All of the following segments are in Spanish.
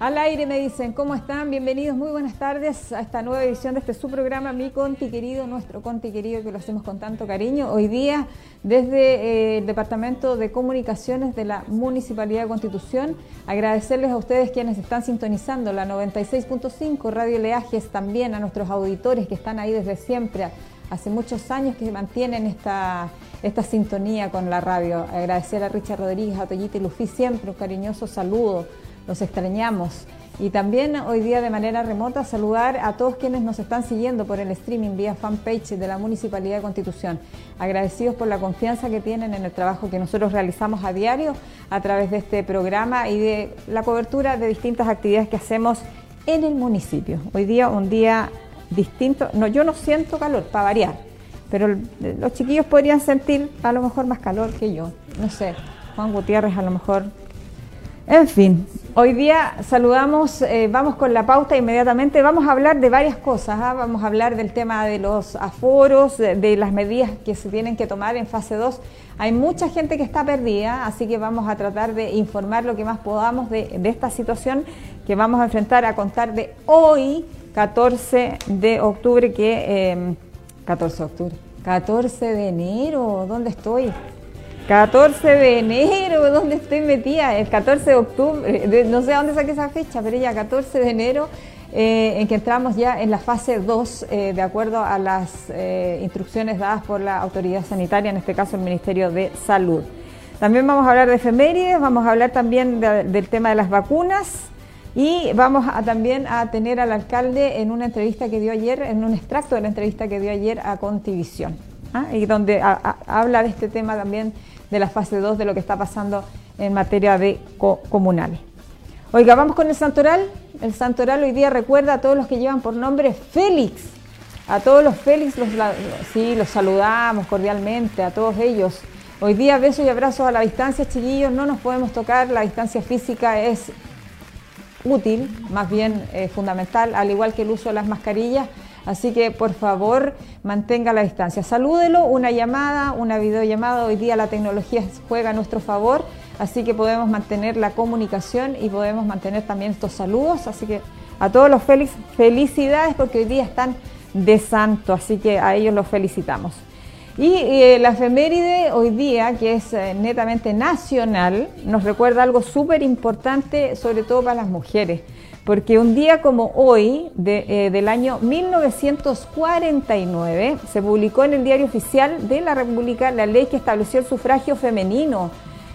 Al aire me dicen, ¿cómo están? Bienvenidos, muy buenas tardes a esta nueva edición de este su programa, Mi Conti Querido, nuestro Conti Querido, que lo hacemos con tanto cariño. Hoy día, desde eh, el Departamento de Comunicaciones de la Municipalidad de Constitución, agradecerles a ustedes quienes están sintonizando la 96.5 Radio Leajes, también a nuestros auditores que están ahí desde siempre, hace muchos años que mantienen esta, esta sintonía con la radio. Agradecer a Richard Rodríguez, a Toyita y Lufi siempre un cariñoso saludo los extrañamos. Y también hoy día de manera remota saludar a todos quienes nos están siguiendo por el streaming vía fanpage de la Municipalidad de Constitución. Agradecidos por la confianza que tienen en el trabajo que nosotros realizamos a diario a través de este programa y de la cobertura de distintas actividades que hacemos en el municipio. Hoy día un día distinto. No, yo no siento calor, para variar, pero los chiquillos podrían sentir a lo mejor más calor que yo. No sé, Juan Gutiérrez a lo mejor en fin, hoy día saludamos, eh, vamos con la pauta inmediatamente, vamos a hablar de varias cosas, ¿ah? vamos a hablar del tema de los aforos, de, las medidas que se tienen que tomar en fase 2. Hay mucha gente que está perdida, así que vamos a tratar de informar lo que más podamos de, esta situación que vamos a enfrentar a contar de hoy, 14 de octubre, que... 14 eh, de octubre, 14 de enero, ¿dónde estoy? 14 de enero, ¿dónde estoy metida? El 14 de octubre, no sé dónde saqué esa fecha, pero ya 14 de enero, eh, en que entramos ya en la fase 2, eh, de acuerdo a las eh, instrucciones dadas por la autoridad sanitaria, en este caso el Ministerio de Salud. También vamos a hablar de efemérides, vamos a hablar también del tema de las vacunas y vamos a, también a tener al alcalde en una entrevista que dio ayer, en un extracto de la entrevista que dio ayer a Contivisión, ¿ah? y donde habla de este tema también de la fase 2 de lo que está pasando en materia de comunal. Oiga, vamos con el santoral. El santoral hoy día recuerda a todos los que llevan por nombre Félix. A todos los Félix, los, sí, los saludamos cordialmente, a todos ellos. Hoy día besos y abrazos a la distancia, chiquillos, no nos podemos tocar, la distancia física es útil, más bien eh, fundamental, al igual que el uso de las mascarillas. Así que por favor mantenga la distancia. Salúdelo, una llamada, una videollamada. Hoy día la tecnología juega a nuestro favor, así que podemos mantener la comunicación y podemos mantener también estos saludos. Así que a todos los felicidades porque hoy día están de santo, así que a ellos los felicitamos. Y eh, la efeméride hoy día, que es eh, netamente nacional, nos recuerda algo súper importante, sobre todo para las mujeres porque un día como hoy, eh, del año 1949, se publicó en el Diario Oficial de la República la ley que estableció el sufragio femenino,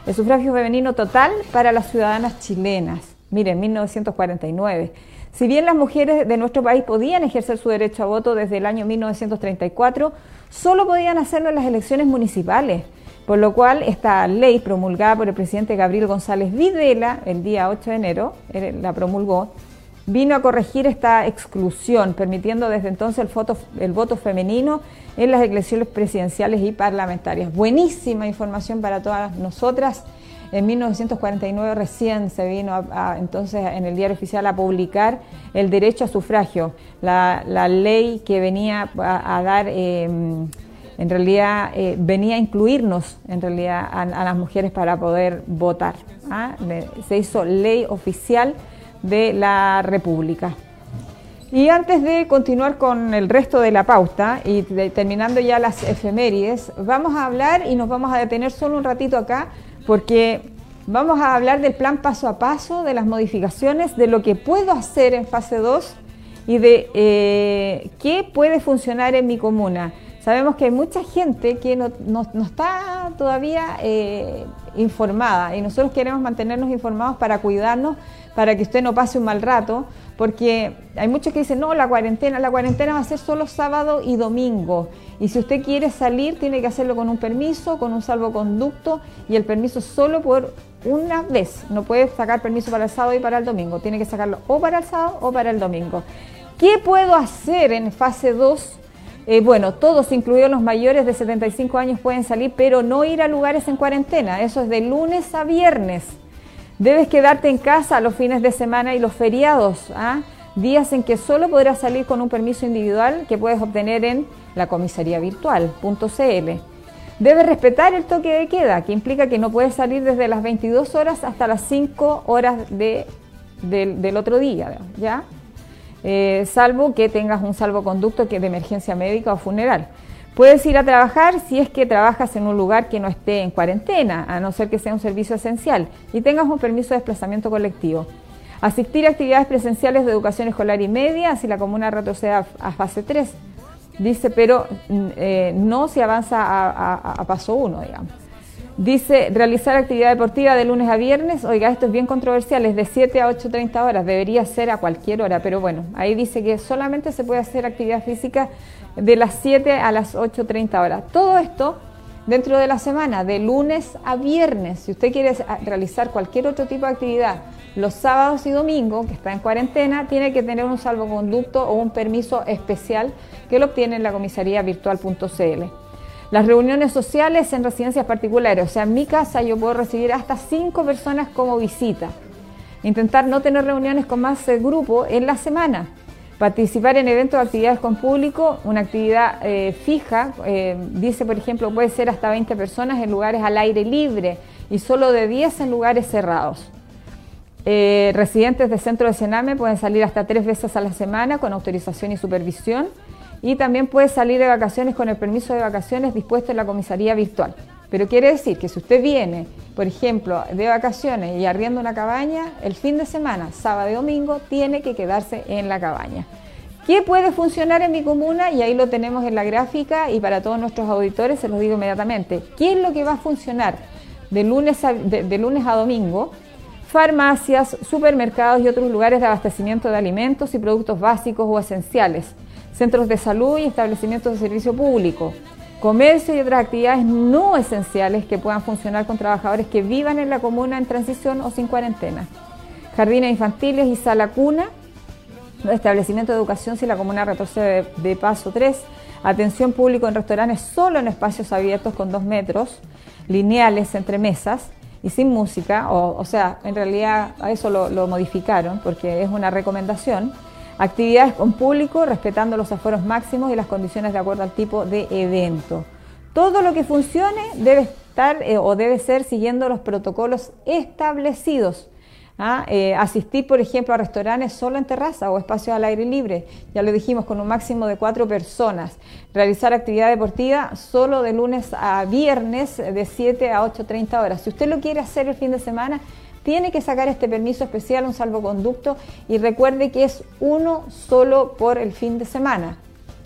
el sufragio femenino total para las ciudadanas chilenas. Miren, 1949. Si bien las mujeres de nuestro país podían ejercer su derecho a voto desde el año 1934, solo podían hacerlo en las elecciones municipales. Por lo cual, esta ley promulgada por el presidente Gabriel González Videla el día 8 de enero, la promulgó, vino a corregir esta exclusión, permitiendo desde entonces el, el voto femenino en las elecciones presidenciales y parlamentarias. Buenísima información para todas nosotras. En 1949 recién se vino entonces en el diario oficial a publicar el derecho a sufragio, la, ley que venía a, dar... Em, en realidad eh, venía a incluirnos en realidad a, las mujeres para poder votar. ¿ah? Se hizo ley oficial de la República. Y antes de continuar con el resto de la pauta y terminando ya las efemérides, vamos a hablar y nos vamos a detener solo un ratito acá porque vamos a hablar del plan paso a paso, de las modificaciones, de lo que puedo hacer en fase 2 y de eh, qué puede funcionar en mi comuna. Sabemos que hay mucha gente que no, está todavía eh, informada y nosotros queremos mantenernos informados para cuidarnos, para que usted no pase un mal rato, porque hay muchos que dicen, no, la cuarentena, la cuarentena va a ser solo sábado y domingo. Y si usted quiere salir, tiene que hacerlo con un permiso, con un salvoconducto y el permiso solo por una vez. No puede sacar permiso para el sábado y para el domingo, tiene que sacarlo o para el sábado o para el domingo. ¿Qué puedo hacer en fase 2? Eh, bueno, todos, incluidos los mayores de 75 años, pueden salir, pero no ir a lugares en cuarentena. Eso es de lunes a viernes. Debes quedarte en casa los fines de semana y los feriados, ¿ah? días en que solo podrás salir con un permiso individual que puedes obtener en la comisaría virtual.cl. Debes respetar el toque de queda, que implica que no puedes salir desde las 22 horas hasta las 5 horas de del, otro día, ¿ya? Eh, salvo que tengas un salvoconducto que de emergencia médica o funeral. Puedes ir a trabajar si es que trabajas en un lugar que no esté en cuarentena, a no ser que sea un servicio esencial, y tengas un permiso de desplazamiento colectivo. Asistir a actividades presenciales de educación escolar y media si la comuna retroceda a, fase 3. Dice, pero mm, eh, no si avanza a, paso 1, digamos. Dice, realizar actividad deportiva de lunes a viernes, oiga, esto es bien controversial, es de 7 a 8.30 horas, debería ser a cualquier hora, pero bueno, ahí dice que solamente se puede hacer actividad física de las 7 a las 8.30 horas. Todo esto dentro de la semana, de lunes a viernes. Si usted quiere realizar cualquier otro tipo de actividad los sábados y domingos, que está en cuarentena, tiene que tener un salvoconducto o un permiso especial que lo obtiene en la comisaría virtual.cl. Las reuniones sociales en residencias particulares, o sea, en mi casa yo puedo recibir hasta cinco personas como visita. Intentar no tener reuniones con más grupo en la semana. Participar en eventos o actividades con público, una actividad eh, fija, eh, dice por ejemplo, puede ser hasta 20 personas en lugares al aire libre y solo de 10 en lugares cerrados. Eh, residentes de centro de Sename pueden salir hasta tres veces a la semana con autorización y supervisión y también puede salir de vacaciones con el permiso de vacaciones dispuesto en la comisaría virtual. Pero quiere decir que si usted viene, por ejemplo, de vacaciones y arrienda una cabaña, el fin de semana, sábado y domingo, tiene que quedarse en la cabaña. ¿Qué puede funcionar en mi comuna? Y ahí lo tenemos en la gráfica y para todos nuestros auditores se los digo inmediatamente. ¿Qué es lo que va a funcionar de lunes de lunes a domingo? farmacias, supermercados y otros lugares de abastecimiento de alimentos y productos básicos o esenciales, centros de salud y establecimientos de servicio público, comercio y otras actividades no esenciales que puedan funcionar con trabajadores que vivan en la comuna en transición o sin cuarentena, jardines infantiles y sala cuna, establecimiento de educación si la comuna retrocede de paso 3, atención público en restaurantes solo en espacios abiertos con dos metros, lineales entre mesas, y sin música, o, sea, en realidad eso lo, modificaron porque es una recomendación, actividades con público respetando los aforos máximos y las condiciones de acuerdo al tipo de evento. Todo lo que funcione debe estar eh, o debe ser siguiendo los protocolos establecidos ¿ah? Eh, asistir, por ejemplo, a restaurantes solo en terraza o espacios al aire libre, ya lo dijimos, con un máximo de cuatro personas. Realizar actividad deportiva solo de lunes a viernes de 7 a 8.30 horas. Si usted lo quiere hacer el fin de semana, tiene que sacar este permiso especial, un salvoconducto, y recuerde que es uno solo por el fin de semana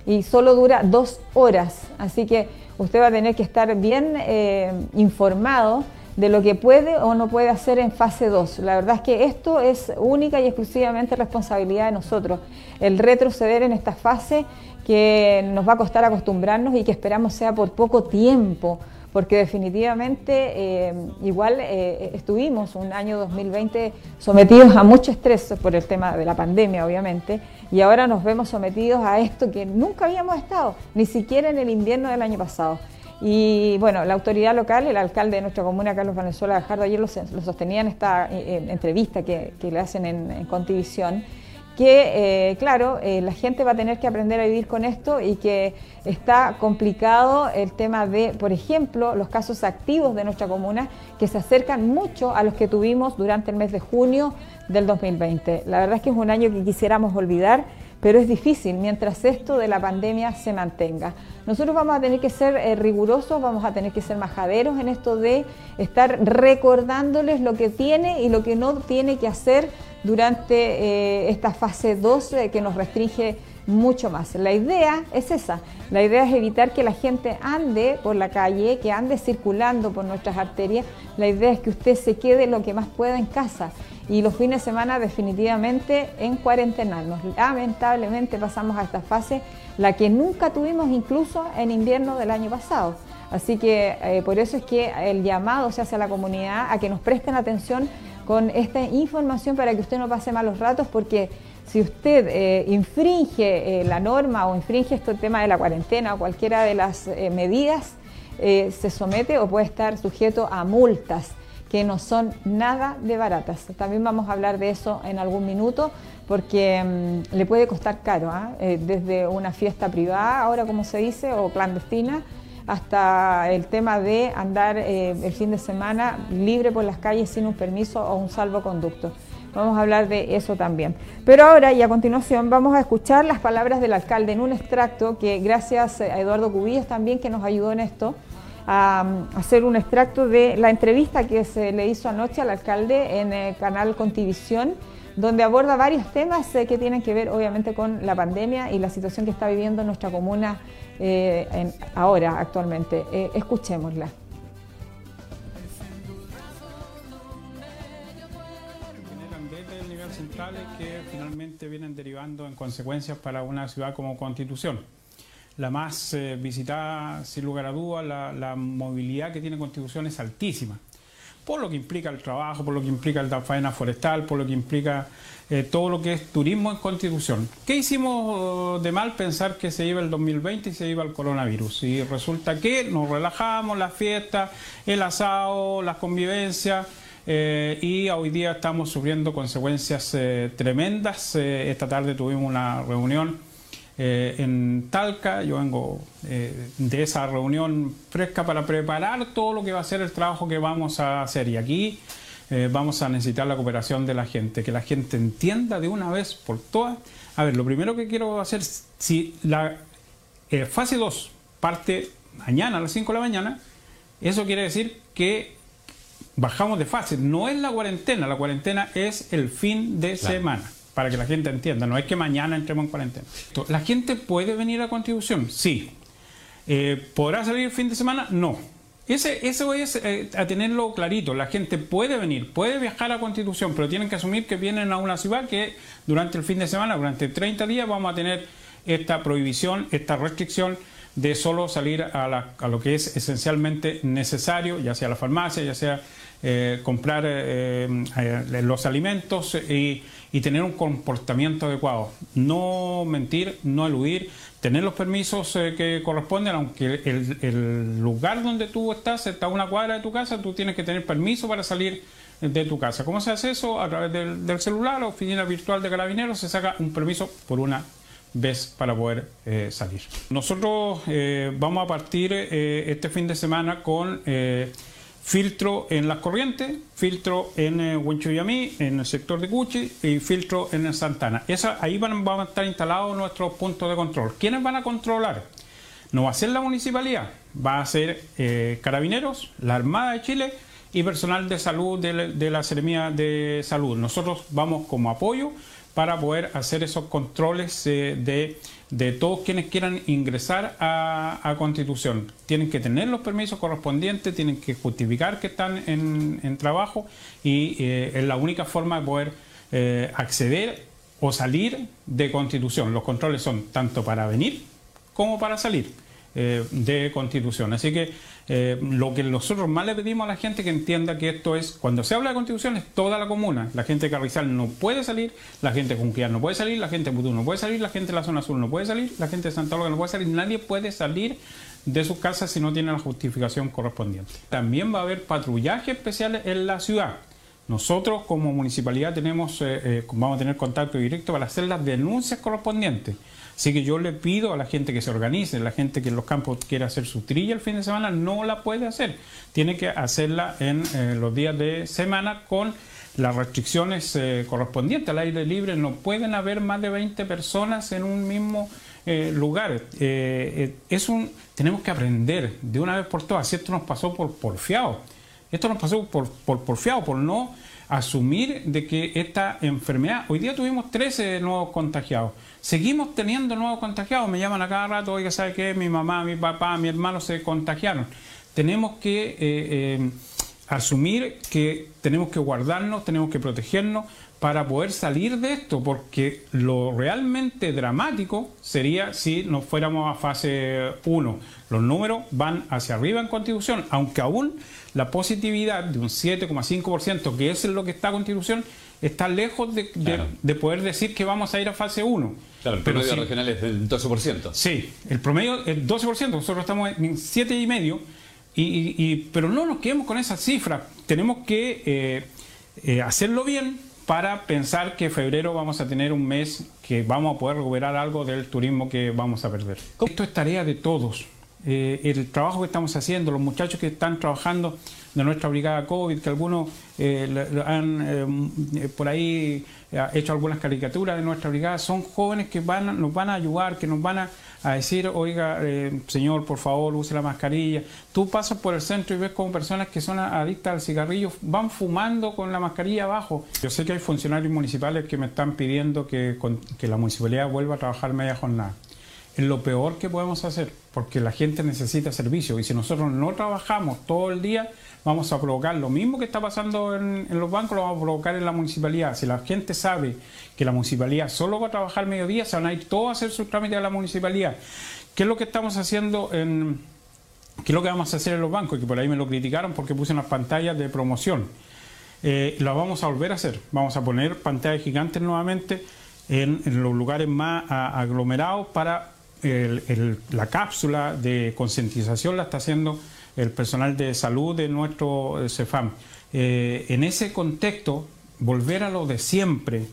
y solo dura dos horas. Así que usted va a tener que estar bien eh, informado de lo que puede o no puede hacer en fase 2. La verdad es que esto es única y exclusivamente responsabilidad de nosotros. El retroceder en esta fase que nos va a costar acostumbrarnos y que esperamos sea por poco tiempo, porque definitivamente eh, igual eh, estuvimos un año 2020 sometidos a mucho estrés por el tema de la pandemia, obviamente, y ahora nos vemos sometidos a esto que nunca habíamos estado, ni siquiera en el invierno del año pasado. Y bueno, la autoridad local, el alcalde de nuestra comuna, Carlos Valenzuela Gajardo, ayer lo, sostenía en esta eh, entrevista que, le hacen en, Contivisión, que, eh, claro, eh, la gente va a tener que aprender a vivir con esto y que está complicado el tema de, por ejemplo, los casos activos de nuestra comuna que se acercan mucho a los que tuvimos durante el mes de junio del 2020. La verdad es que es un año que quisiéramos olvidar pero es difícil mientras esto de la pandemia se mantenga. Nosotros vamos a tener que ser eh, rigurosos, vamos a tener que ser majaderos en esto de estar recordándoles lo que tiene y lo que no tiene que hacer durante eh, esta fase 2 que nos restringe mucho más. La idea es esa, la idea es evitar que la gente ande por la calle, que ande circulando por nuestras arterias, la idea es que usted se quede lo que más pueda en casa y los fines de semana definitivamente en cuarentenarnos. Lamentablemente pasamos a esta fase, la que nunca tuvimos incluso en invierno del año pasado. Así que eh, por eso es que el llamado se hace a la comunidad a que nos presten atención con esta información para que usted no pase malos ratos, porque si usted eh, infringe eh, la norma o infringe este tema de la cuarentena o cualquiera de las medidas, se somete o puede estar sujeto a multas que no son nada de baratas. También vamos a hablar de eso en algún minuto porque mm, le puede costar caro, ¿ah? eh, desde una fiesta privada, ahora como se dice, o clandestina, hasta el tema de andar eh, el fin de semana libre por las calles sin un permiso o un salvoconducto. Vamos a hablar de eso también. Pero ahora y a continuación vamos a escuchar las palabras del alcalde en un extracto que gracias a Eduardo Cubillas también que nos ayudó en esto a, hacer un extracto de la entrevista que se le hizo anoche al alcalde en el canal Contivisión donde aborda varios temas eh, que tienen que ver obviamente con la pandemia y la situación que está viviendo nuestra comuna eh, ahora, actualmente. Eh, escuchémosla. Desde nivel central que finalmente vienen derivando en consecuencias para una ciudad como Constitución. La más visitada, sin lugar a dudas, la movilidad que tiene Constitución es altísima por lo que implica el trabajo, por lo que implica la faena forestal, por lo que implica eh, todo lo que es turismo en Constitución. ¿Qué hicimos de mal pensar que se iba el 2020 y se iba el coronavirus? Y resulta que nos relajamos, las fiestas, el asado, las convivencias. Eh, y hoy día estamos sufriendo consecuencias eh, tremendas. esta tarde tuvimos una reunión eh, en Talca. Yo vengo eh, de esa reunión fresca para preparar todo lo que va a ser el trabajo que vamos a hacer. Y aquí eh, vamos a necesitar la cooperación de la gente, que la gente entienda de una vez por todas. A ver, lo primero que quiero hacer, si la fase 2 parte mañana a las 5 de la mañana, eso quiere decir que bajamos de fase. No es la cuarentena, la cuarentena es el fin de semana para que la gente entienda. No es que mañana entremos en cuarentena. ¿La gente puede venir a Constitución? Sí. Eh, ¿Podrá salir el fin de semana? No. Ese, eso es eh, a tenerlo clarito. La gente puede venir, puede viajar a Constitución, pero tienen que asumir que vienen a una ciudad que durante el fin de semana, durante 30 días, vamos a tener esta prohibición, esta restricción de solo salir a, a lo que es esencialmente necesario, ya sea la farmacia, ya sea eh, comprar eh, eh, los alimentos y, tener un comportamiento adecuado. No mentir, no eludir, tener los permisos que corresponden, aunque el, lugar donde tú estás está a una cuadra de tu casa, tú tienes que tener permiso para salir de tu casa. ¿Cómo se hace eso? A través del, del celular, oficina virtual de carabineros, se saca un permiso por una vez para poder salir. Nosotros vamos a partir este fin de semana con filtro en las corrientes, filtro en eh, en el sector de Cuchi y filtro en Santana. Esa, ahí van, a estar instalados nuestros puntos de control. ¿Quiénes van a controlar? No va a ser la municipalidad, va a ser eh, carabineros, la Armada de Chile y personal de salud de, de la Seremía de Salud. Nosotros vamos como apoyo para poder hacer esos controles eh, de de todos quienes quieran ingresar a, Constitución. Tienen que tener los permisos correspondientes, tienen que justificar que están en, trabajo y eh, es la única forma de poder eh, acceder o salir de Constitución. Los controles son tanto para venir como para salir. Eh, de constitución. Así que eh, lo que nosotros más le pedimos a la gente que entienda que esto es, cuando se habla de constitución es toda la comuna. La gente de Carrizal no puede salir, la gente de Junquillar no puede salir, la gente de Putú no puede salir, la gente de la zona sur no puede salir, la gente de Santa Olga no puede salir, nadie puede salir de sus casas si no tiene la justificación correspondiente. También va a haber patrullaje especial en la ciudad. Nosotros como municipalidad tenemos, eh, vamos a tener contacto directo para hacer las denuncias correspondientes. Así que yo le pido a la gente que se organice, la gente que en los campos quiere hacer su trilla el fin de semana, no la puede hacer. Tiene que hacerla en eh, los días de semana con las restricciones eh, correspondientes al aire libre. No pueden haber más de 20 personas en un mismo eh, lugar. es un, tenemos que aprender de una vez por todas. Esto nos pasó por porfiado. Esto nos pasó por, por porfiado, por no asumir de que esta enfermedad, hoy día tuvimos 13 nuevos contagiados, seguimos teniendo nuevos contagiados, me llaman a cada rato, oiga, ¿sabe qué? Mi mamá, mi papá, mi hermano se contagiaron. Tenemos que eh, eh, asumir que tenemos que guardarnos, tenemos que protegernos para poder salir de esto, porque lo realmente dramático sería si nos fuéramos a fase 1. Los números van hacia arriba en Constitución, aunque aún la positividad de un 7,5%, que es lo que está Constitución, está lejos de, poder decir que vamos a ir a fase 1. Claro, el promedio regional es del 12%. Sí, el promedio es 12%, nosotros estamos en 7,5%, y, y, pero no nos quedemos con esa cifra, tenemos que eh, eh, hacerlo bien para pensar que febrero vamos a tener un mes que vamos a poder recuperar algo del turismo que vamos a perder. Esto es tarea de todos eh, el trabajo que estamos haciendo, los muchachos que están trabajando de nuestra brigada COVID, que algunos eh, han eh, por ahí hecho algunas caricaturas de nuestra brigada, son jóvenes que van, nos van a ayudar, que nos van a, decir, oiga, señor, por favor, use la mascarilla. Tú pasas por el centro y ves como personas que son adictas al cigarrillo van fumando con la mascarilla abajo. Yo sé que hay funcionarios municipales que me están pidiendo que, que la municipalidad vuelva a trabajar media jornada lo peor que podemos hacer, porque la gente necesita servicio y si nosotros no trabajamos todo el día, vamos a provocar lo mismo que está pasando en, los bancos, lo vamos a provocar en la municipalidad. Si la gente sabe que la municipalidad solo va a trabajar mediodía, se van a ir todos a hacer sus trámites a la municipalidad. ¿Qué es lo que estamos haciendo en... ¿Qué es lo que vamos a hacer en los bancos? Que por ahí me lo criticaron porque puse unas pantallas de promoción. Eh, lo vamos a volver a hacer. Vamos a poner pantallas gigantes nuevamente en, en los lugares más aglomerados para la cápsula de concientización la está haciendo el personal de salud de nuestro eh, CEFAM. Eh, en ese contexto, volver a lo de siempre,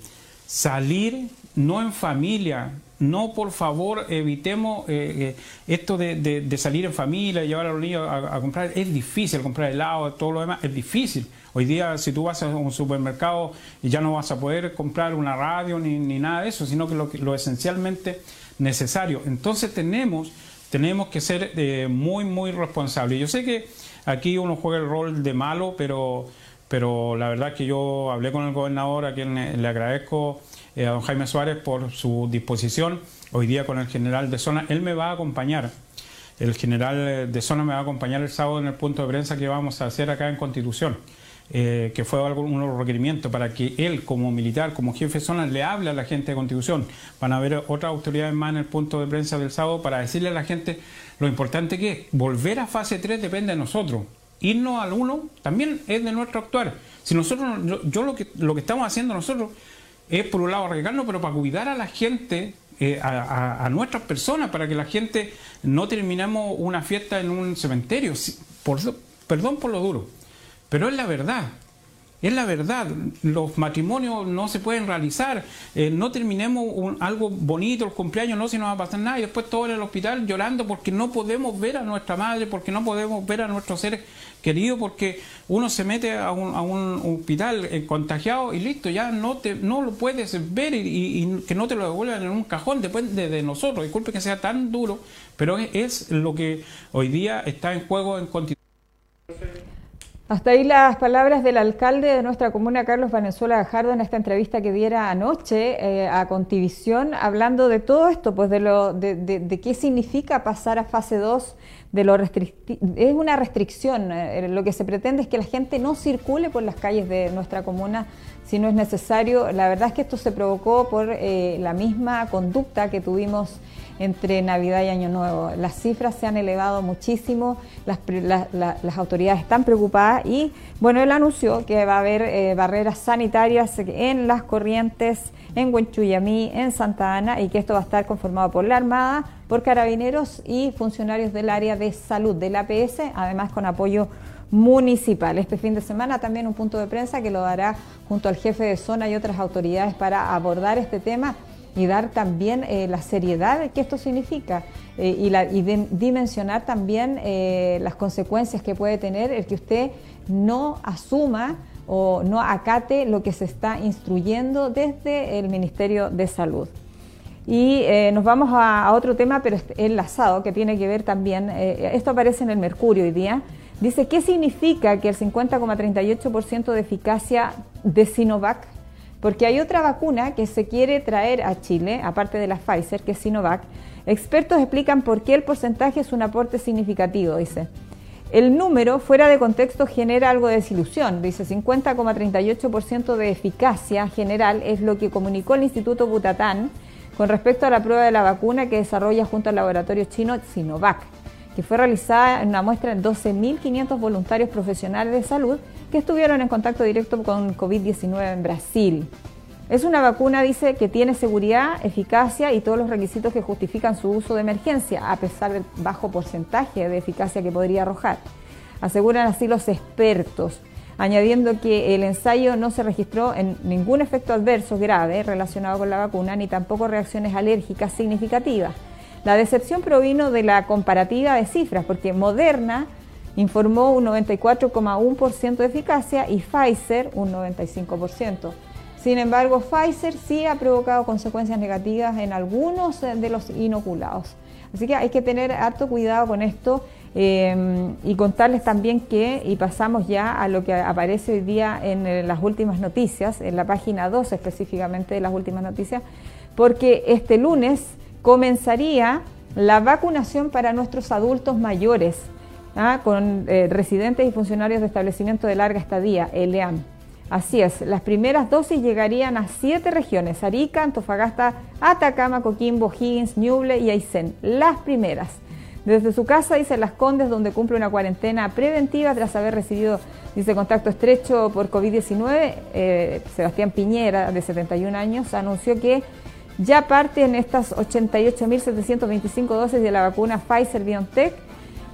salir no en familia, no por favor evitemos eh, esto de, salir en familia, llevar a los niños a, comprar, es difícil comprar helado, todo lo demás, es difícil. Hoy día si tú vas a un supermercado ya no vas a poder comprar una radio ni, ni nada de eso, sino que lo, lo esencialmente necesario. Entonces tenemos, tenemos que ser eh, muy, muy responsables. Yo sé que aquí uno juega el rol de malo, pero, pero la verdad que yo hablé con el gobernador, a quien le agradezco eh, a don Jaime Suárez por su disposición. Hoy día con el general de zona, él me va a acompañar. El general de zona me va a acompañar el sábado en el punto de prensa que vamos a hacer acá en Constitución. Eh, que fue los requerimientos para que él como militar, como jefe de zona, le hable a la gente de Constitución. Van a haber otras autoridades más en el punto de prensa del sábado para decirle a la gente lo importante que es. Volver a fase 3 depende de nosotros. Irnos al 1 también es de nuestro actuar. Si nosotros, yo, lo, que, lo que estamos haciendo nosotros es por un lado arriesgarnos, pero para cuidar a la gente eh, a, nuestras personas, para que la gente no terminemos una fiesta en un cementerio. Por, perdón por lo duro, pero es la verdad. Es la verdad, los matrimonios no se pueden realizar, eh, no terminemos algo bonito, el cumpleaños no se nos va a pasar nada y después todo en el hospital llorando porque no podemos ver a nuestra madre, porque no podemos ver a nuestros seres queridos, porque uno se mete a un, hospital eh, contagiado y listo, ya no te no lo puedes ver y, que no te lo devuelvan en un cajón, depende de, nosotros, disculpe que sea tan duro, pero es, es lo que hoy día está en juego en Constitución. Hasta ahí las palabras del alcalde de nuestra comuna, Carlos Vanezuela Gajardo, en esta entrevista que diera anoche eh, a Contivisión, hablando de todo esto, pues de, lo, de, qué significa pasar a fase 2, de lo es una restricción. Eh, lo que se pretende es que la gente no circule por las calles de nuestra comuna si no es necesario. La verdad es que esto se provocó por eh, la misma conducta que tuvimos entre Navidad y Año Nuevo. Las cifras se han elevado muchísimo, las, autoridades están preocupadas y, bueno, él anunció que va a haber eh, barreras sanitarias en las corrientes, en Huenchuyamí, en Santa Ana y que esto va a estar conformado por la Armada, por carabineros y funcionarios del área de salud del APS, además con apoyo municipal. Este fin de semana también un punto de prensa que lo dará junto al jefe de zona y otras autoridades para abordar este tema y dar también eh, la seriedad que esto significa eh, y, la, dimensionar también eh, las consecuencias que puede tener el que usted no asuma o no acate lo que se está instruyendo desde el Ministerio de Salud. Y nos vamos a, otro tema, pero enlazado, que tiene que ver también, esto aparece en el Mercurio hoy día, dice, ¿qué significa que el 50,38% de eficacia de Sinovac porque hay otra vacuna que se quiere traer a Chile, aparte de la Pfizer, que es Sinovac. Expertos explican por qué el porcentaje es un aporte significativo, dice. El número fuera de contexto genera algo de desilusión, dice 50,38% de eficacia general es lo que comunicó el Instituto Butatán con respecto a la prueba de la vacuna que desarrolla junto al laboratorio chino Sinovac, que fue realizada en una muestra de 12.500 voluntarios profesionales de salud estuvieron en contacto directo con COVID-19 en Brasil. Es una vacuna, dice, que tiene seguridad, eficacia y todos los requisitos que justifican su uso de emergencia, a pesar del bajo porcentaje de eficacia que podría arrojar. Aseguran así los expertos, añadiendo que el ensayo no se registró en ningún efecto adverso grave relacionado con la vacuna, ni tampoco reacciones alérgicas significativas. La decepción provino de la comparativa de cifras, porque Moderna informó un 94,1% de eficacia y Pfizer un 95%. Sin embargo, Pfizer sí ha provocado consecuencias negativas en algunos de los inoculados. Así que hay que tener harto cuidado con esto eh, y contarles también que, y pasamos ya a lo que aparece hoy día en eh, las últimas noticias, en la página 2 específicamente de las últimas noticias, porque este lunes comenzaría la vacunación para nuestros adultos mayores, ¿ah? con eh, residentes y funcionarios de establecimiento de larga estadía, ELEAM. Así es, las primeras dosis llegarían a siete regiones, Arica, Antofagasta, Atacama, Coquimbo, Higgins, Ñuble y Aysén, las primeras. Desde su casa, dice Las Condes, donde cumple una cuarentena preventiva tras haber recibido, dice, contacto estrecho por COVID-19, eh, Sebastián Piñera, de 71 años, anunció que ya parten estas 88.725 dosis de la vacuna Pfizer-BioNTech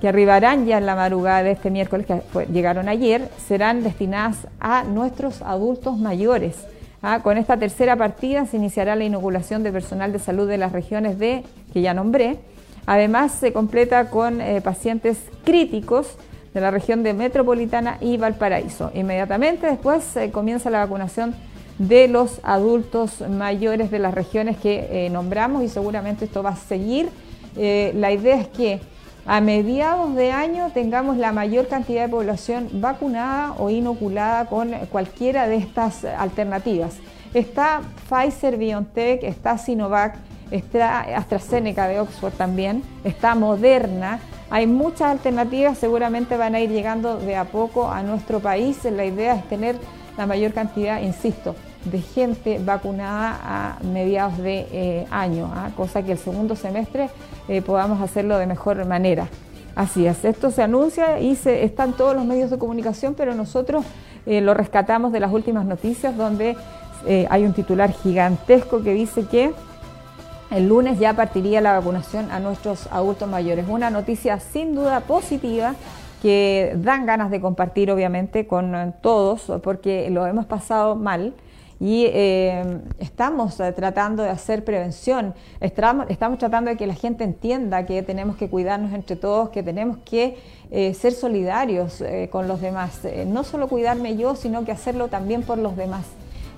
que arribarán ya en la madrugada de este miércoles, que llegaron ayer, serán destinadas a nuestros adultos mayores. Ah, con esta tercera partida se iniciará la inoculación de personal de salud de las regiones de, que ya nombré. Además, se completa con eh, pacientes críticos de la región de Metropolitana y Valparaíso. Inmediatamente después se comienza la vacunación de los adultos mayores de las regiones que eh, nombramos y seguramente esto va a seguir. Eh, la idea es que a mediados de año tengamos la mayor cantidad de población vacunada o inoculada con cualquiera de estas alternativas. Está Pfizer BioNTech, está Sinovac, está AstraZeneca de Oxford también, está Moderna. Hay muchas alternativas, seguramente van a ir llegando de a poco a nuestro país. La idea es tener la mayor cantidad, insisto, de gente vacunada a mediados de eh, año, ¿ah? cosa que el segundo semestre eh, podamos hacerlo de mejor manera. Así es, esto se anuncia y se, están todos los medios de comunicación, pero nosotros eh, lo rescatamos de las últimas noticias donde hay un titular gigantesco que dice que el lunes ya partiría la vacunación a nuestros adultos mayores. Una noticia sin duda positiva que dan ganas de compartir obviamente con todos porque lo hemos pasado mal y eh, estamos eh, tratando de hacer prevención, estamos, tratando de que la gente entienda que tenemos que cuidarnos entre todos, que tenemos que eh, ser solidarios con los demás, no solo cuidarme yo, sino que hacerlo también por los demás.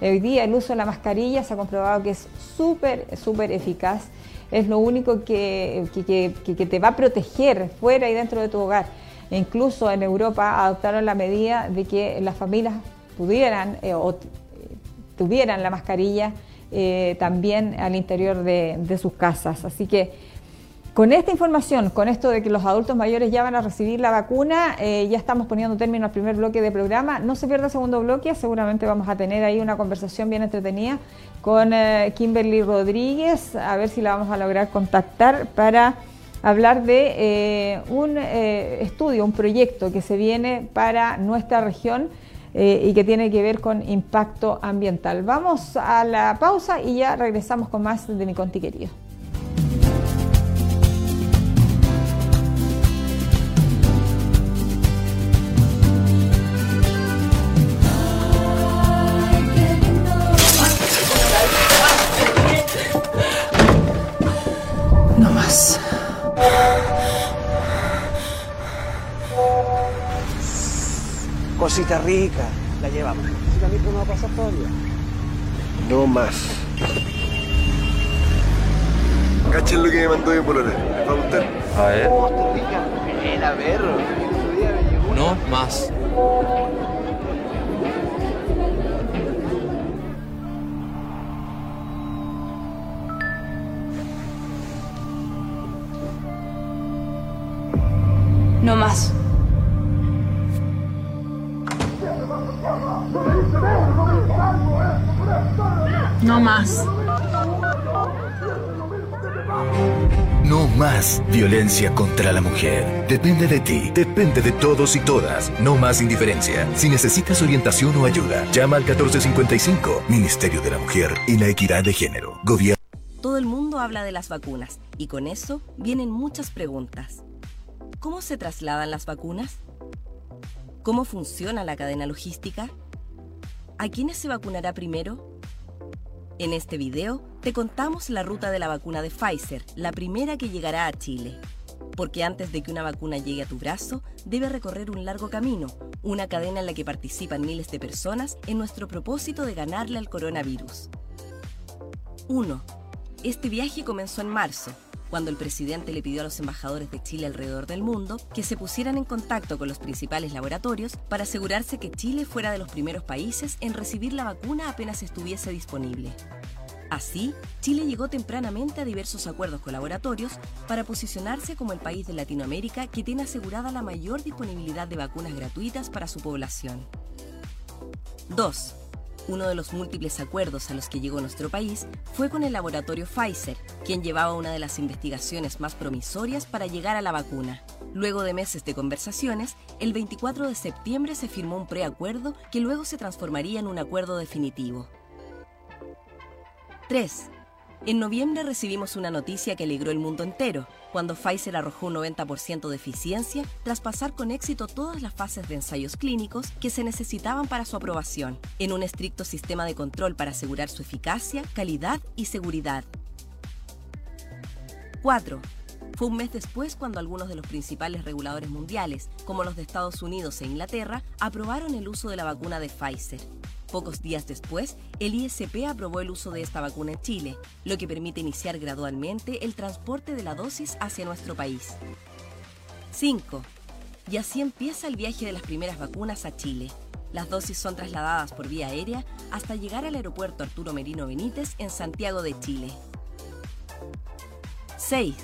Hoy día el uso de la mascarilla se ha comprobado que es súper, súper eficaz, es lo único que, que, te va a proteger fuera y dentro de tu hogar. E incluso en Europa adoptaron la medida de que las familias pudieran tuvieran la mascarilla eh, también al interior de, sus casas. Así que con esta información, con esto de que los adultos mayores ya van a recibir la vacuna, eh, ya estamos poniendo término al primer bloque de programa. No se pierda el segundo bloque, seguramente vamos a tener ahí una conversación bien entretenida con eh, Kimberly Rodríguez, a ver si la vamos a lograr contactar para hablar de un estudio, un proyecto que se viene para nuestra región eh, y que tiene que ver con impacto ambiental. Vamos a la pausa y ya regresamos con más de mi conti querido. Cosita rica, la llevamos. Cosita rica no va a pasar todavía. No más. Cachen lo que me mandó de Polola. ¿Les va a gustar? A ver. Oh, rica. Buena, perro. No más. No más. Violencia contra la mujer. Depende de ti, depende de todos y todas. No más indiferencia. Si necesitas orientación o ayuda, llama al 1455, Ministerio de la Mujer y la Equidad de Género. Gobierno. Todo el mundo habla de las vacunas y con eso vienen muchas preguntas. ¿Cómo se trasladan las vacunas? ¿Cómo funciona la cadena logística? ¿A quiénes se vacunará primero? En este video te contamos la ruta de la vacuna de Pfizer, la primera que llegará a Chile. Porque antes de que una vacuna llegue a tu brazo, debe recorrer un largo camino, una cadena en la que participan miles de personas en nuestro propósito de ganarle al coronavirus. 1. Este viaje comenzó en marzo, cuando el presidente le pidió a los embajadores de Chile alrededor del mundo que se pusieran en contacto con los principales laboratorios para asegurarse que Chile fuera de los primeros países en recibir la vacuna apenas estuviese disponible. Así, Chile llegó tempranamente a diversos acuerdos con laboratorios para posicionarse como el país de Latinoamérica que tiene asegurada la mayor disponibilidad de vacunas gratuitas para su población. 2. Uno de los múltiples acuerdos a los que llegó nuestro país fue con el laboratorio Pfizer, quien llevaba una de las investigaciones más promisorias para llegar a la vacuna. Luego de meses de conversaciones, el 24 de septiembre se firmó un preacuerdo que luego se transformaría en un acuerdo definitivo. 3. En noviembre recibimos una noticia que alegró el mundo entero, cuando Pfizer arrojó un 90% de eficiencia tras pasar con éxito todas las fases de ensayos clínicos que se necesitaban para su aprobación, en un estricto sistema de control para asegurar su eficacia, calidad y seguridad. 4. Fue un mes después cuando algunos de los principales reguladores mundiales, como los de Estados Unidos e Inglaterra, aprobaron el uso de la vacuna de Pfizer. Pocos días después, el ISP aprobó el uso de esta vacuna en Chile, lo que permite iniciar gradualmente el transporte de la dosis hacia nuestro país. 5. Y así empieza el viaje de las primeras vacunas a Chile. Las dosis son trasladadas por vía aérea hasta llegar al aeropuerto Arturo Merino Benítez en Santiago de Chile. 6.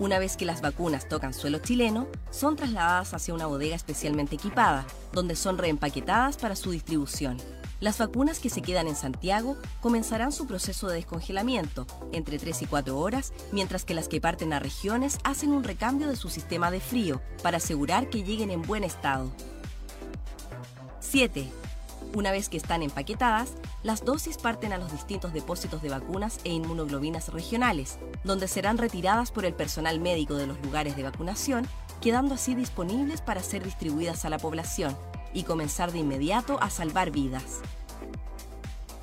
Una vez que las vacunas tocan suelo chileno, son trasladadas hacia una bodega especialmente equipada, donde son reempaquetadas para su distribución. Las vacunas que se quedan en Santiago comenzarán su proceso de descongelamiento entre 3 y 4 horas, mientras que las que parten a regiones hacen un recambio de su sistema de frío para asegurar que lleguen en buen estado. 7. Una vez que están empaquetadas, las dosis parten a los distintos depósitos de vacunas e inmunoglobinas regionales, donde serán retiradas por el personal médico de los lugares de vacunación, quedando así disponibles para ser distribuidas a la población y comenzar de inmediato a salvar vidas.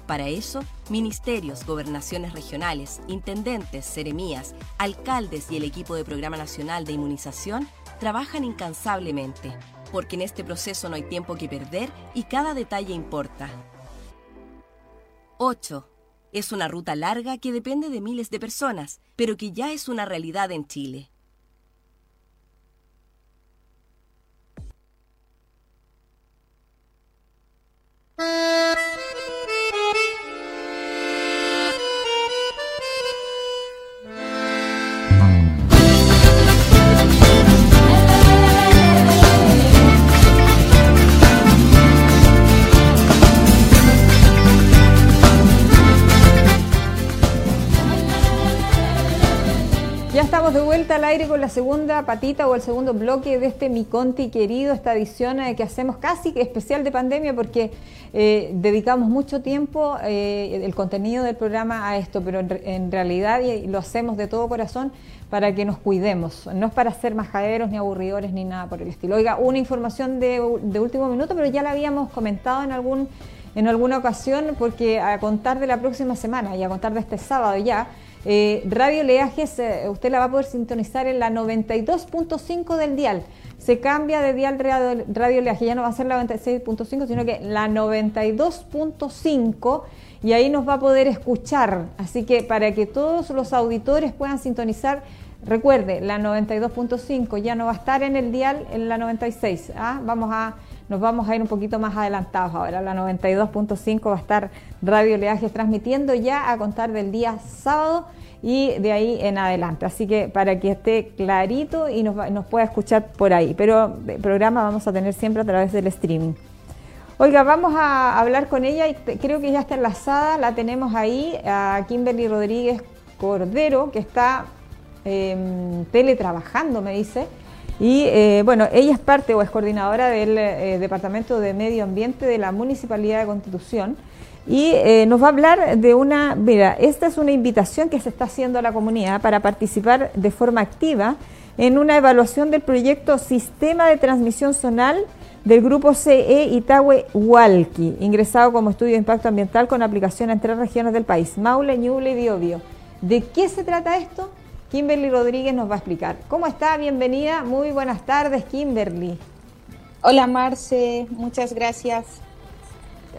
Para eso, ministerios, gobernaciones regionales, intendentes, seremías, alcaldes y el equipo de Programa Nacional de Inmunización trabajan incansablemente, porque en este proceso no hay tiempo que perder y cada detalle importa. 8. Es una ruta larga que depende de miles de personas, pero que ya es una realidad en Chile. Aire con la segunda patita o el segundo bloque de este Mi Conti querido, esta edición eh, que hacemos casi especial de pandemia porque eh, dedicamos mucho tiempo eh, el contenido del programa a esto, pero en, realidad y lo hacemos de todo corazón para que nos cuidemos, no es para ser majaderos ni aburridores ni nada por el estilo. Oiga, una información de, de último minuto, pero ya la habíamos comentado en algún en alguna ocasión porque a contar de la próxima semana y a contar de este sábado ya eh, Radio Leajes, eh, usted la va a poder sintonizar en la 92.5 del dial. Se cambia de dial Radio, Radio Leajes, ya no va a ser la 96.5, sino que la 92.5 y ahí nos va a poder escuchar. Así que para que todos los auditores puedan sintonizar, recuerde, la 92.5 ya no va a estar en el dial en la 96. ¿ah? Vamos a nos vamos a ir un poquito más adelantados ahora. La 92.5 va a estar Radio Leajes transmitiendo ya a contar del día sábado y de ahí en adelante. Así que para que esté clarito y nos, nos pueda escuchar por ahí. Pero el programa vamos a tener siempre a través del streaming. Oiga, vamos a hablar con ella y creo que ya está enlazada. La tenemos ahí, a Kimberly Rodríguez Cordero, que está em, teletrabajando, me dice. Y eh, bueno, ella es parte o es coordinadora del eh, Departamento de Medio Ambiente de la Municipalidad de Constitución y eh, nos va a hablar de una, mira, esta es una invitación que se está haciendo a la comunidad para participar de forma activa en una evaluación del proyecto Sistema de Transmisión Zonal del grupo CE Itahue Hualqui, ingresado como estudio de impacto ambiental con aplicación en tres regiones del país, Maule, Ñuble y Biobío. ¿De qué se trata esto? Kimberly Rodríguez nos va a explicar. ¿Cómo está? Bienvenida. Muy buenas tardes, Kimberly. Hola, Marce. Muchas gracias.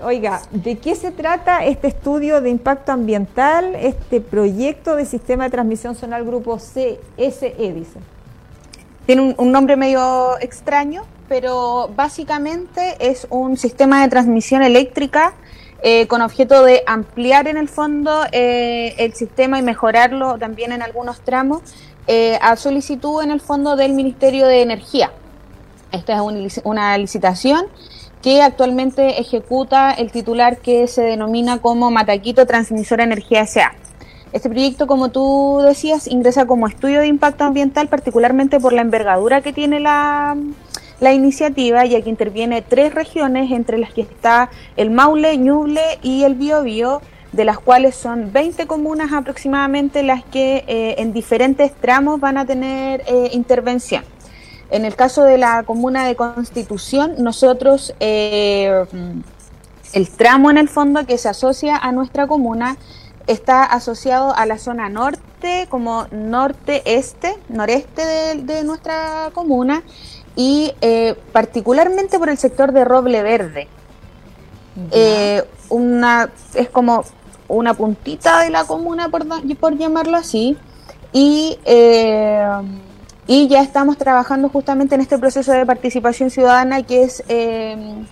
Oiga, ¿de qué se trata este estudio de impacto ambiental, este proyecto de sistema de transmisión zonal grupo CSE, dice? Tiene un, nombre medio extraño, pero básicamente es un sistema de transmisión eléctrica eh, con objeto de ampliar en el fondo eh, el sistema y mejorarlo también en algunos tramos eh, a solicitud en el fondo del Ministerio de Energía. Esta es una licitación que actualmente ejecuta el titular que se denomina como Mataquito Transmisora Energía S.A. Este proyecto, como tú decías, ingresa como estudio de impacto ambiental, particularmente por la envergadura que tiene la, la iniciativa, ya que interviene tres regiones, entre las que está el Maule, Ñuble y el Biobío, de las cuales son 20 comunas aproximadamente las que eh, en diferentes tramos van a tener eh, intervención. En el caso de la comuna de Constitución, nosotros, eh, el tramo en el fondo que se asocia a nuestra comuna está asociado a la zona norte, como norte-este, noreste de, nuestra comuna, y eh, particularmente por el sector de Roble Verde. Eh, una, es como una puntita de la comuna, por, por llamarlo así, y y ya estamos trabajando justamente en este proceso de participación ciudadana que es, eh,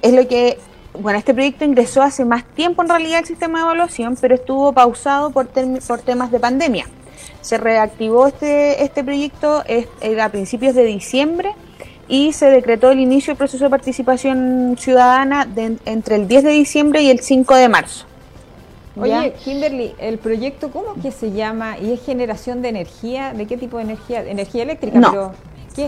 es lo que, bueno, este proyecto ingresó hace más tiempo en realidad el sistema de evaluación, pero estuvo pausado por, por temas de pandemia. Se reactivó este, este proyecto a principios de diciembre y se decretó el inicio del proceso de participación ciudadana entre el 10 de diciembre y el 5 de marzo. Oye, Kimberly, el proyecto, ¿cómo que se llama? ¿Y es generación de energía? ¿De qué tipo de energía? ¿Energía eléctrica? No,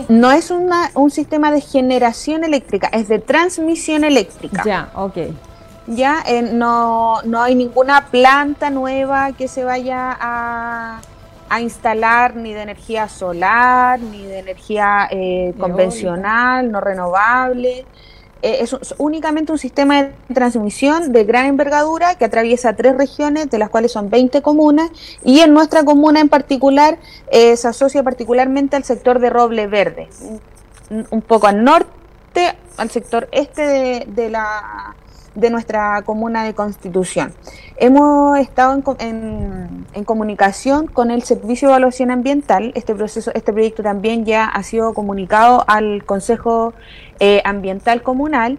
no es una, un sistema de generación eléctrica, es de transmisión eléctrica. Ya, ok. Ya, eh, no, no hay ninguna planta nueva que se vaya a, a instalar ni de energía solar, ni de energía eh, convencional, no renovable. Eh, es, únicamente un sistema de transmisión de gran envergadura que atraviesa tres regiones, de las cuales son 20 comunas, y en nuestra comuna en particular eh, se asocia particularmente al sector de Roble Verde, un, poco al norte, al sector este de la de nuestra comuna de Constitución. Hemos estado en, en, comunicación con el Servicio de Evaluación Ambiental. Este proceso, este proyecto también ya ha sido comunicado al Consejo eh, Ambiental Comunal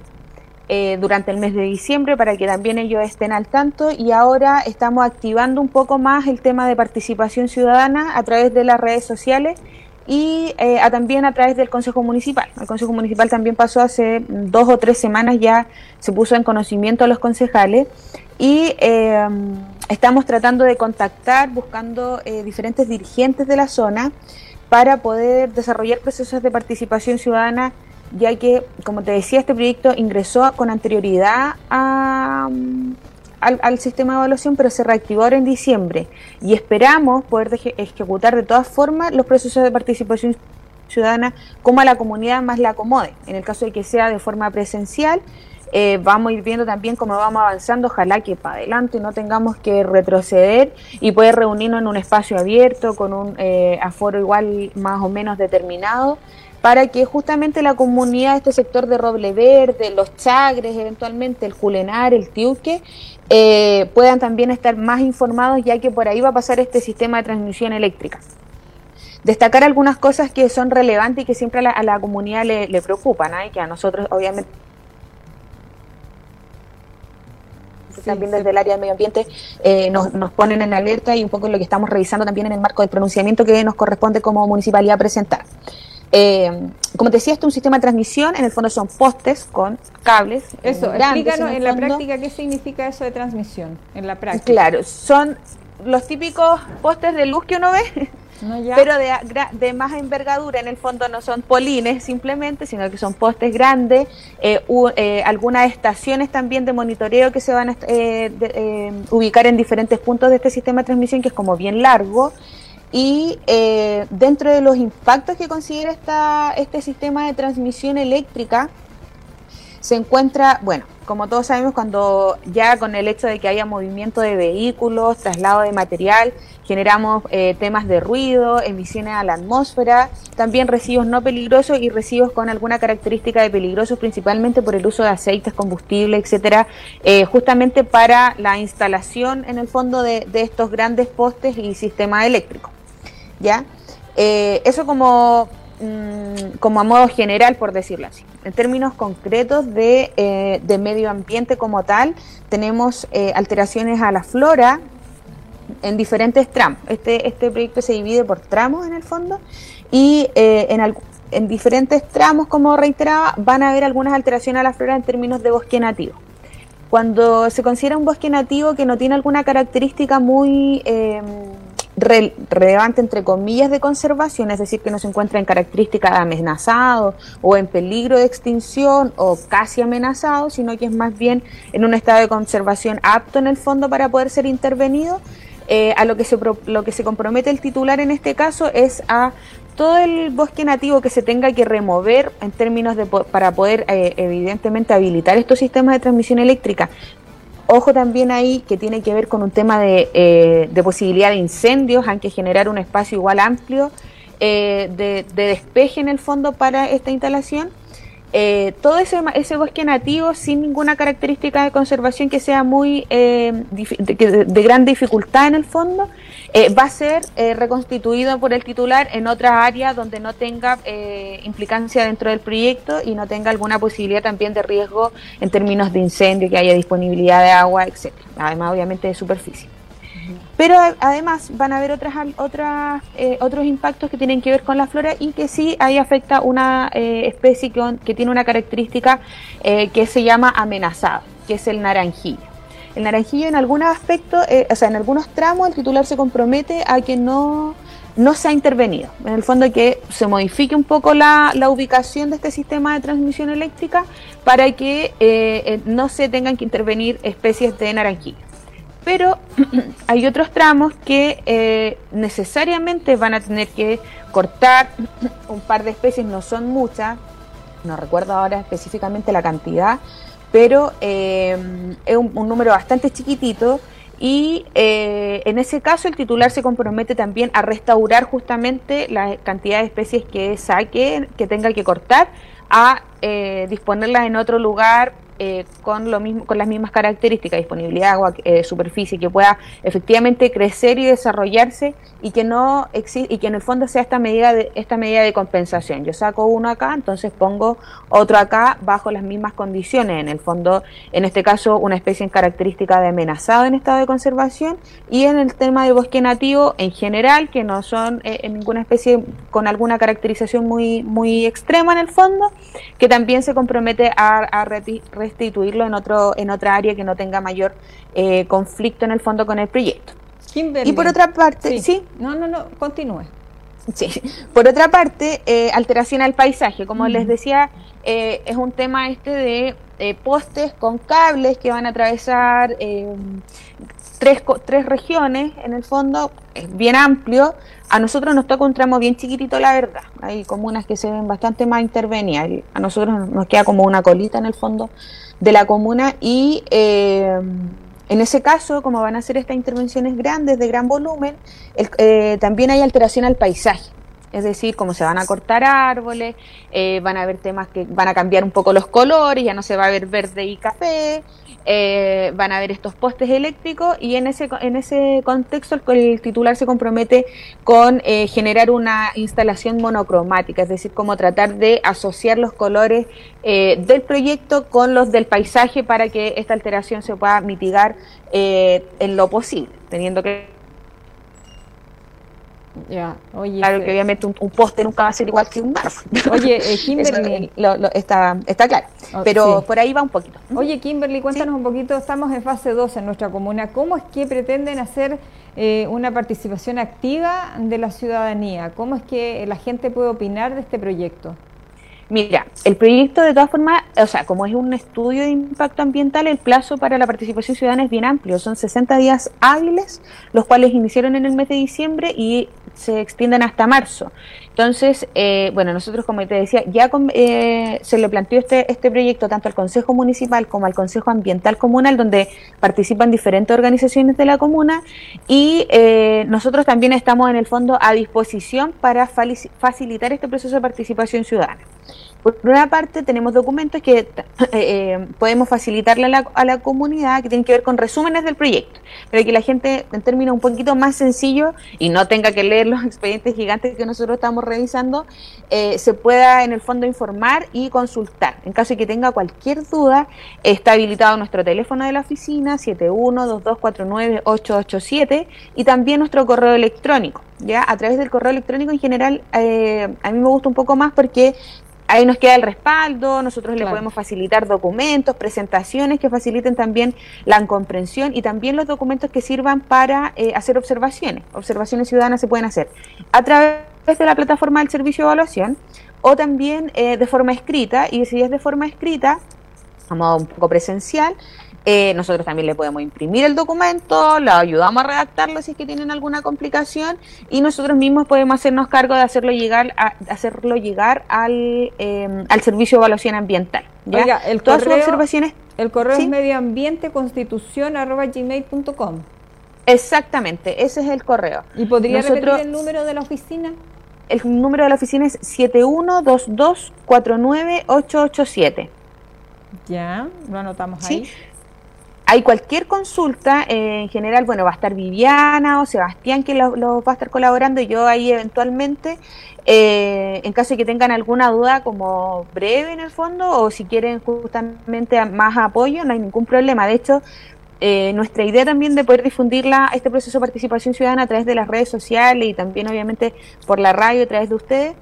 eh, durante el mes de diciembre para que también ellos estén al tanto y ahora estamos activando un poco más el tema de participación ciudadana a través de las redes sociales y eh, también a través del Consejo Municipal. El Consejo Municipal también pasó hace dos o tres semanas ya, se puso en conocimiento a los concejales y eh, estamos tratando de contactar, buscando eh, diferentes dirigentes de la zona para poder desarrollar procesos de participación ciudadana, ya que, como te decía, este proyecto ingresó con anterioridad a, al, sistema de evaluación, pero se reactivó ahora en diciembre y esperamos poder ejecutar de todas formas los procesos de participación ciudadana como a la comunidad más la acomode. En el caso de que sea de forma presencial, eh, vamos a ir viendo también cómo vamos avanzando, ojalá que para adelante no tengamos que retroceder y poder reunirnos en un espacio abierto con un eh, aforo igual más o menos determinado para que justamente la comunidad este sector de Roble Verde, los Chagres, eventualmente el Julenar, el Tiuque, eh, puedan también estar más informados ya que por ahí va a pasar este sistema de transmisión eléctrica. Destacar algunas cosas que son relevantes y que siempre a la, comunidad le, preocupan ¿eh? y que a nosotros obviamente también desde el área de medio ambiente eh, nos, nos, ponen en alerta y un poco lo que estamos revisando también en el marco del pronunciamiento que nos corresponde como municipalidad presentar. Eh, como te decía, esto es un sistema de transmisión, en el fondo son postes con cables. Eso, explícanos en, la práctica qué significa eso de transmisión, en la práctica. Claro, son los típicos postes de luz que uno ve, pero de, de, más envergadura, en el fondo no son polines simplemente, sino que son postes grandes, eh, eh, algunas estaciones también de monitoreo que se van a ubicar en diferentes puntos de este sistema de transmisión, que es como bien largo. Y eh, dentro de los impactos que considera esta, este sistema de transmisión eléctrica, se encuentra, bueno, como todos sabemos, cuando ya con el hecho de que haya movimiento de vehículos, traslado de material, generamos eh, temas de ruido, emisiones a la atmósfera, también residuos no peligrosos y residuos con alguna característica de peligrosos, principalmente por el uso de aceites, combustible, etcétera, eh, justamente para la instalación en el fondo de, estos grandes postes y sistemas eléctricos. ¿Ya? Eh, eso como como a modo general, por decirlo así. En términos concretos de, eh, medio ambiente como tal, tenemos eh, alteraciones a la flora en diferentes tramos. Este, este proyecto se divide por tramos en el fondo y eh, en, en diferentes tramos, como reiteraba, van a haber algunas alteraciones a la flora en términos de bosque nativo. Cuando se considera un bosque nativo que no tiene alguna característica muy relevante entre comillas de conservación, es decir, que no se encuentra en características amenazado o en peligro de extinción o casi amenazado, sino que es más bien en un estado de conservación apto en el fondo para poder ser intervenido. Eh, a lo que, se, lo que se compromete el titular en este caso es a todo el bosque nativo que se tenga que remover en términos de para poder eh, evidentemente habilitar estos sistemas de transmisión eléctrica Ojo también ahí que tiene que ver con un tema de, eh, posibilidad de incendios, hay que generar un espacio igual amplio eh, de, despeje en el fondo para esta instalación. Eh, todo ese, ese, bosque nativo sin ninguna característica de conservación que sea muy de, de, gran dificultad en el fondo eh, va a ser eh, reconstituido por el titular en otra área donde no tenga eh, implicancia dentro del proyecto y no tenga alguna posibilidad también de riesgo en términos de incendio, que haya disponibilidad de agua, etcétera. Además, obviamente, de superficie. Pero además van a haber otras, otras, otros impactos que tienen que ver con la flora y que sí ahí afecta una especie que, tiene una característica que se llama amenazada, que es el naranjillo. El naranjillo en algunos aspectos, eh, o sea, en algunos tramos el titular se compromete a que no, no se ha intervenido. En el fondo que se modifique un poco la, ubicación de este sistema de transmisión eléctrica para que eh, eh, no se tengan que intervenir especies de naranjillo. Pero hay otros tramos que necesariamente van a tener que cortar un par de especies, no son muchas, no recuerdo ahora específicamente la cantidad, pero eh, es un, número bastante chiquitito y eh, en ese caso el titular se compromete también a restaurar justamente la cantidad de especies que saque, que tenga que cortar, a eh, disponerlas en otro lugar eh, con, lo mismo, con las mismas características, disponibilidad agua, eh, superficie, que pueda efectivamente crecer y desarrollarse y que no y que en el fondo sea esta medida de esta medida de compensación. Yo saco uno acá, entonces pongo otro acá bajo las mismas condiciones. En el fondo, en este caso, una especie en característica de amenazado en estado de conservación y en el tema de bosque nativo en general, que no son eh, ninguna especie con alguna caracterización muy muy extrema en el fondo, que también se compromete a, a restituirlo en, otro, en otra área que no tenga mayor eh, conflicto en el fondo con el proyecto. Y por otra parte, sí. No, no, no, continúe. Sí. Por otra parte, eh, alteración al paisaje. Como les decía, eh, es un tema este de postes con cables que van a atravesar tres, tres regiones, en el fondo, es bien amplio. A nosotros nos toca un tramo bien chiquitito, la verdad. Hay comunas que se ven bastante más intervenidas. A nosotros nos queda como una colita en el fondo de la comuna y eh, en ese caso, como van a ser estas intervenciones grandes, de gran volumen, eh, también hay alteración al paisaje. Es decir, como se van a cortar árboles, eh, van a haber temas que van a cambiar un poco los colores, ya no se va a ver verde y café, eh, van a ver estos postes eléctricos y en ese, en ese contexto el, titular se compromete con eh, generar una instalación monocromática, es decir, como tratar de asociar los colores del proyecto con los del paisaje para que esta alteración se pueda mitigar en lo posible, teniendo que ya, oye. Claro que obviamente un, poste nunca va a ser igual que un árbol. Oye, eh, Kimberly. está, está claro. Oh, pero por ahí va un poquito. Oye, Kimberly, cuéntanos un poquito. Estamos en fase 2 en nuestra comuna. ¿Cómo es que pretenden hacer eh, una participación activa de la ciudadanía? ¿Cómo es que la gente puede opinar de este proyecto? Mira, el proyecto de todas formas, o sea, como es un estudio de impacto ambiental, el plazo para la participación ciudadana es bien amplio, son 60 días hábiles, los cuales iniciaron en el mes de diciembre y se extienden hasta marzo. Entonces, eh, bueno, nosotros, como te decía, ya eh, se le planteó este, este proyecto tanto al Consejo Municipal como al Consejo Ambiental Comunal, donde participan diferentes organizaciones de la comuna, y eh, nosotros también estamos en el fondo a disposición para facilitar este proceso de participación ciudadana. Por una parte, tenemos documentos que eh, eh, podemos facilitarle a la, a la, comunidad que tienen que ver con resúmenes del proyecto, para que la gente, en términos un poquito más sencillos y no tenga que leer los expedientes gigantes que nosotros estamos revisando, eh, se pueda en el fondo informar y consultar. En caso de que tenga cualquier duda, está habilitado nuestro teléfono de la oficina 7122498887 y también nuestro correo electrónico. ¿Ya? A través del correo electrónico en general, a mí me gusta un poco más porque ahí nos queda el respaldo, nosotros le podemos facilitar documentos, presentaciones que faciliten también la comprensión y también los documentos que sirvan para eh, hacer observaciones. Observaciones ciudadanas se pueden hacer a través de la plataforma del servicio de evaluación o también eh, de forma escrita y si es de forma escrita, a modo un poco presencial, eh, nosotros también le podemos imprimir el documento, lo ayudamos a redactarlo si es que tienen alguna complicación y nosotros mismos podemos hacernos cargo de hacerlo llegar, a, hacerlo llegar al, em, al servicio de evaluación ambiental. ¿ya? el Todas correo, observaciones. El correo es medioambiente Exactamente, ese es el correo. ¿Y podría repetir el número de la oficina? El número de la oficina es 7122498887. Ya, lo anotamos ahí hay cualquier consulta, eh, en general, bueno, va a estar Viviana o Sebastián que los lo va a estar colaborando y yo ahí eventualmente, eh, en caso de que tengan alguna duda como breve en el fondo o si quieren justamente más apoyo, no hay ningún problema. De hecho, eh, nuestra idea también de poder difundirla, este proceso de participación ciudadana a través de las redes sociales y también obviamente por la radio a través de ustedes,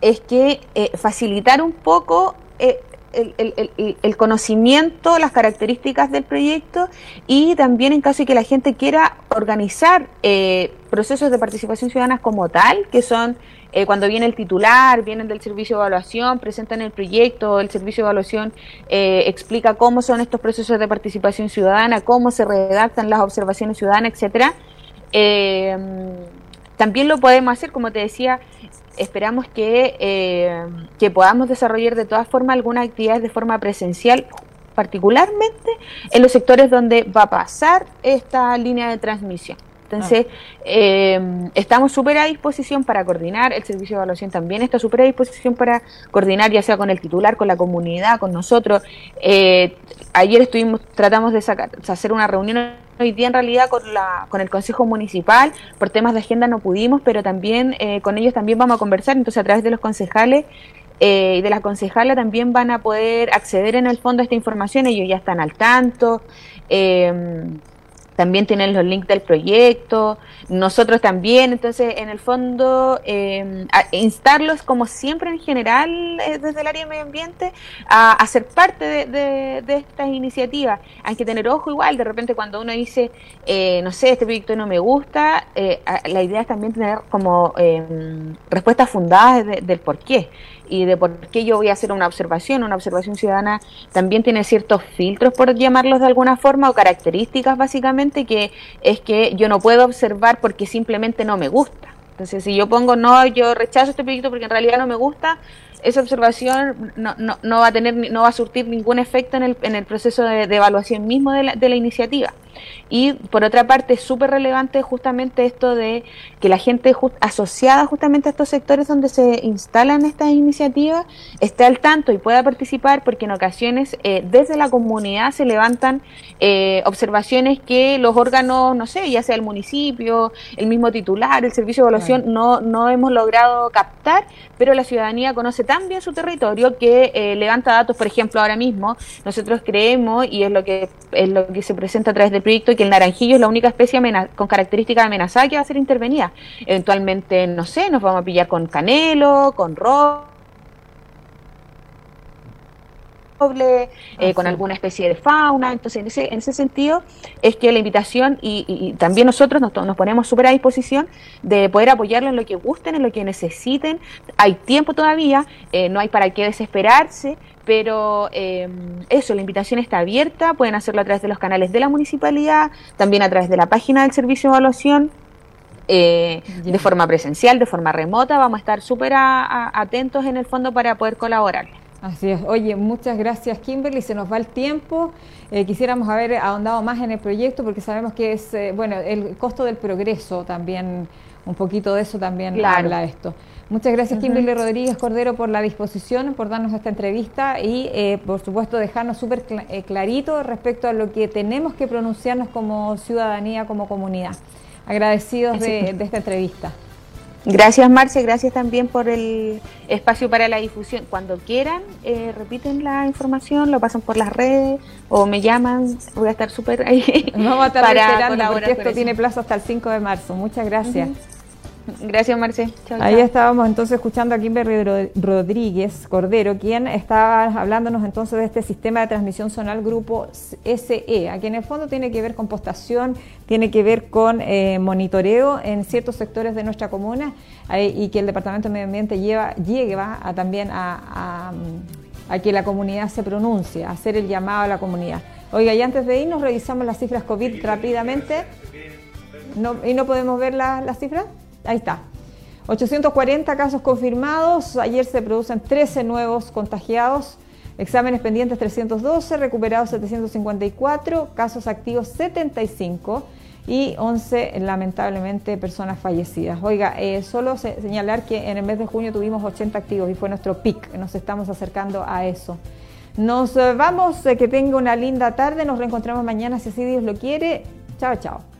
es que facilitar un poco el, conocimiento, las características del proyecto y también en caso de que la gente quiera organizar eh, procesos de participación ciudadana como tal, que son eh, cuando viene el titular, vienen del servicio de evaluación, presentan el proyecto, el servicio de evaluación eh, explica cómo son estos procesos de participación ciudadana, cómo se redactan las observaciones ciudadanas, etcétera. también lo podemos hacer, como te decía, esperamos que, eh, que podamos desarrollar de todas formas algunas actividades de forma presencial, particularmente en los sectores donde va a pasar esta línea de transmisión. Entonces, eh, estamos súper a disposición para coordinar, el servicio de evaluación también está súper a disposición para coordinar, ya sea con el titular, con la comunidad, con nosotros. Eh, ayer estuvimos, tratamos de sacar, hacer una reunión hoy día en realidad con, la, con el Consejo Municipal, por temas de agenda no pudimos, pero también eh, con ellos también vamos a conversar, entonces a través de los concejales y de la concejala también van a poder acceder en el fondo a esta información, ellos ya están al tanto. Eh, también tienen los links del proyecto, nosotros también, entonces en el fondo eh, instarlos como siempre en general eh, desde el área de medio ambiente a, ser parte de, estas iniciativas. Hay que tener ojo igual, de repente cuando uno dice, eh, no sé, este proyecto no me gusta, la idea es también tener como respuestas fundadas del por qué y de por qué yo voy a hacer una observación. Una observación ciudadana también tiene ciertos filtros, por llamarlos de alguna forma, o características básicamente, que es que yo no puedo observar porque simplemente no me gusta. Entonces, si yo pongo no, yo rechazo este proyecto porque en realidad no me gusta, esa observación no, no, no va a tener, no va a surtir ningún efecto en el, proceso de, evaluación mismo de la, de la iniciativa. Y por otra parte, es súper relevante justamente esto de que la gente asociada justamente a estos sectores donde se instalan estas iniciativas esté al tanto y pueda participar, porque en ocasiones eh, desde la comunidad se levantan eh, observaciones que los órganos, no sé, ya sea el municipio, el mismo titular, el servicio de evaluación, no, no hemos logrado captar, pero la ciudadanía conoce tan bien su territorio que eh, levanta datos, por ejemplo, ahora mismo nosotros creemos, y es lo que, es lo que se presenta a través del proyecto, que el naranjillo es la única especie con características amenazada que va a ser intervenida. Eventualmente, no sé, nos vamos a pillar con canelo, con rojo eh, con alguna especie de fauna. Entonces, en ese, en ese sentido, es que la invitación y, también nosotros nos, nos ponemos súper a disposición de poder apoyarlo en lo que gusten, en lo que necesiten. Hay tiempo todavía, eh, no hay para qué desesperarse, pero eh, eso, la invitación está abierta, pueden hacerlo a través de los canales de la municipalidad, también a través de la página del servicio de evaluación eh, de forma presencial, de forma remota. Vamos a estar súper atentos en el fondo para poder colaborar. Así es. Oye, muchas gracias Kimberly. Se nos va el tiempo. Eh, quisiéramos haber ahondado más en el proyecto porque sabemos que es, eh, bueno, el costo del progreso también, un poquito de eso también habla esto. Muchas gracias Kimberly Rodríguez Cordero por la disposición, por darnos esta entrevista y eh, por supuesto dejarnos súper clarito respecto a lo que tenemos que pronunciarnos como ciudadanía, como comunidad. Agradecidos de, de esta entrevista. Gracias Marce, gracias también por el espacio para la difusión. Cuando quieran, eh, repiten la información, lo pasan por las redes o me llaman, voy a estar súper ahí. Vamos a estar para esperando porque esto tiene plazo hasta el 5 de marzo. Muchas gracias. Gracias, Marce. Ahí estábamos entonces escuchando a Kimberly Rodríguez Cordero, quien estaba hablándonos entonces de este sistema de transmisión zonal grupo SE, aquí en el fondo tiene que ver con postación, tiene que ver con eh, monitoreo en ciertos sectores de nuestra comuna y que el Departamento de Medio Ambiente lleva, llegue va a, también a, que la comunidad se pronuncie, a hacer el llamado a la comunidad. Oiga, y antes de irnos revisamos las cifras COVID rápidamente. ¿Y no podemos ver las cifras? Ahí está. 840 casos confirmados, ayer se producen 13 nuevos contagiados, exámenes pendientes 312, recuperados 754, casos activos 75 y 11 lamentablemente personas fallecidas. Oiga, eh, solo señalar que en el mes de junio tuvimos 80 activos y fue nuestro pic, nos estamos acercando a eso. Nos vamos, eh, que tenga una linda tarde, nos reencontramos mañana si así Dios lo quiere. Chao, chao.